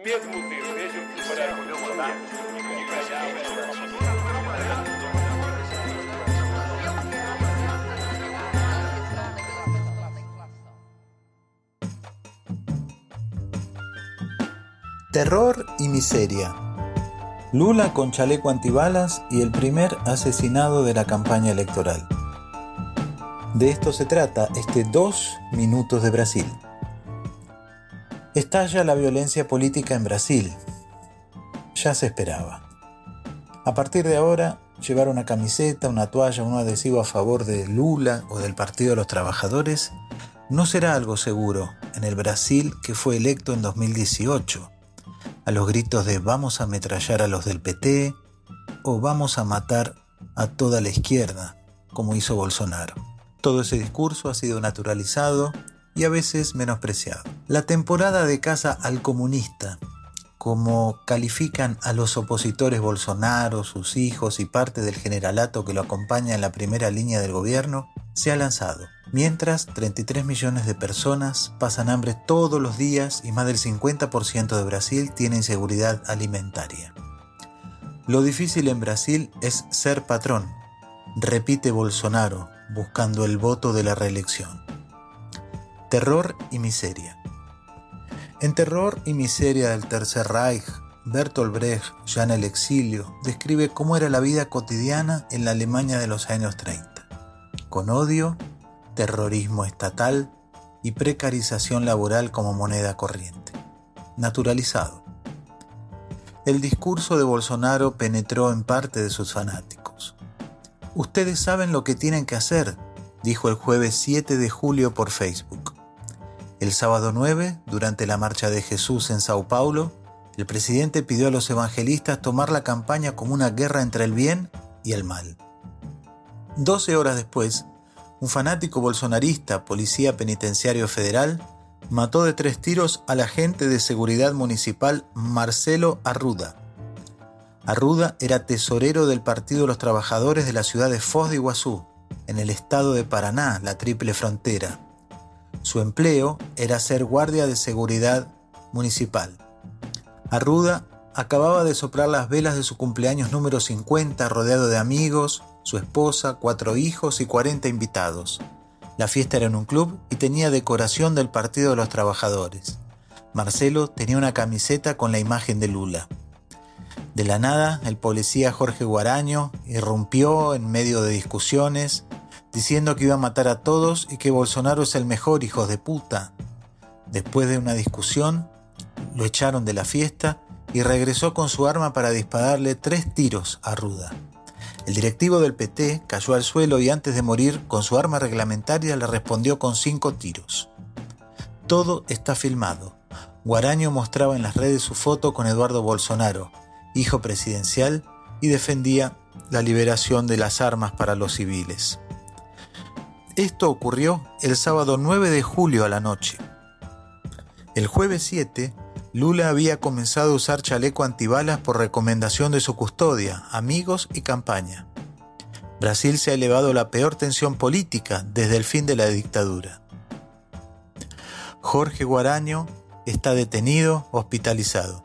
mudar Terror y miseria. Lula con chaleco antibalas y el primer asesinado de la campaña electoral. De esto se trata este dos minutos de Brasil. Estalla la violencia política en Brasil. Ya se esperaba. A partir de ahora, llevar una camiseta, una toalla, un adhesivo a favor de Lula o del Partido de los Trabajadores no será algo seguro en el Brasil que fue electo en 2018 a los gritos de vamos a ametrallar a los del PT o vamos a matar a toda la izquierda, como hizo Bolsonaro. Todo ese discurso ha sido naturalizado y a veces menospreciado. La temporada de caza al comunista, como califican a los opositores Bolsonaro, sus hijos y parte del generalato que lo acompaña en la primera línea del gobierno, se ha lanzado. Mientras, 33 millones de personas pasan hambre todos los días y más del 50% de Brasil tiene inseguridad alimentaria. Lo difícil en Brasil es ser patrón, repite Bolsonaro, buscando el voto de la reelección. Terror y miseria. En Terror y miseria del Tercer Reich, Bertolt Brecht, ya en el exilio, describe cómo era la vida cotidiana en la Alemania de los años 30, con odio terrorismo estatal y precarización laboral como moneda corriente. Naturalizado. El discurso de Bolsonaro penetró en parte de sus fanáticos. Ustedes saben lo que tienen que hacer, dijo el jueves 7 de julio por Facebook. El sábado 9, durante la marcha de Jesús en Sao Paulo, el presidente pidió a los evangelistas tomar la campaña como una guerra entre el bien y el mal. Doce horas después, un fanático bolsonarista, policía penitenciario federal, mató de tres tiros al agente de seguridad municipal Marcelo Arruda. Arruda era tesorero del Partido de los Trabajadores de la ciudad de Foz de Iguazú, en el estado de Paraná, la triple frontera. Su empleo era ser guardia de seguridad municipal. Arruda acababa de soplar las velas de su cumpleaños número 50 rodeado de amigos, su esposa, cuatro hijos y 40 invitados. La fiesta era en un club y tenía decoración del Partido de los Trabajadores. Marcelo tenía una camiseta con la imagen de Lula. De la nada, el policía Jorge Guaraño irrumpió en medio de discusiones, diciendo que iba a matar a todos y que Bolsonaro es el mejor hijo de puta. Después de una discusión, lo echaron de la fiesta y regresó con su arma para dispararle tres tiros a Ruda. El directivo del PT cayó al suelo y antes de morir, con su arma reglamentaria le respondió con cinco tiros. Todo está filmado. Guaraño mostraba en las redes su foto con Eduardo Bolsonaro, hijo presidencial, y defendía la liberación de las armas para los civiles. Esto ocurrió el sábado 9 de julio a la noche. El jueves 7, Lula había comenzado a usar chaleco antibalas por recomendación de su custodia, amigos y campaña. Brasil se ha elevado a la peor tensión política desde el fin de la dictadura. Jorge Guaraño está detenido, hospitalizado.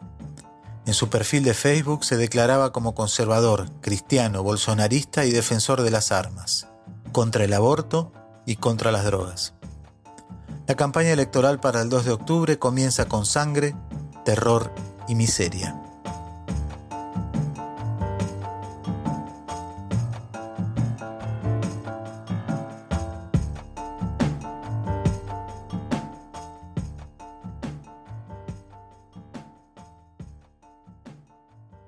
En su perfil de Facebook se declaraba como conservador, cristiano, bolsonarista y defensor de las armas, contra el aborto y contra las drogas. La campaña electoral para el 2 de octubre comienza con sangre, terror y miseria.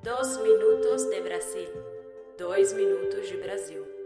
Dos minutos de Brasil. Dois minutos de Brasil.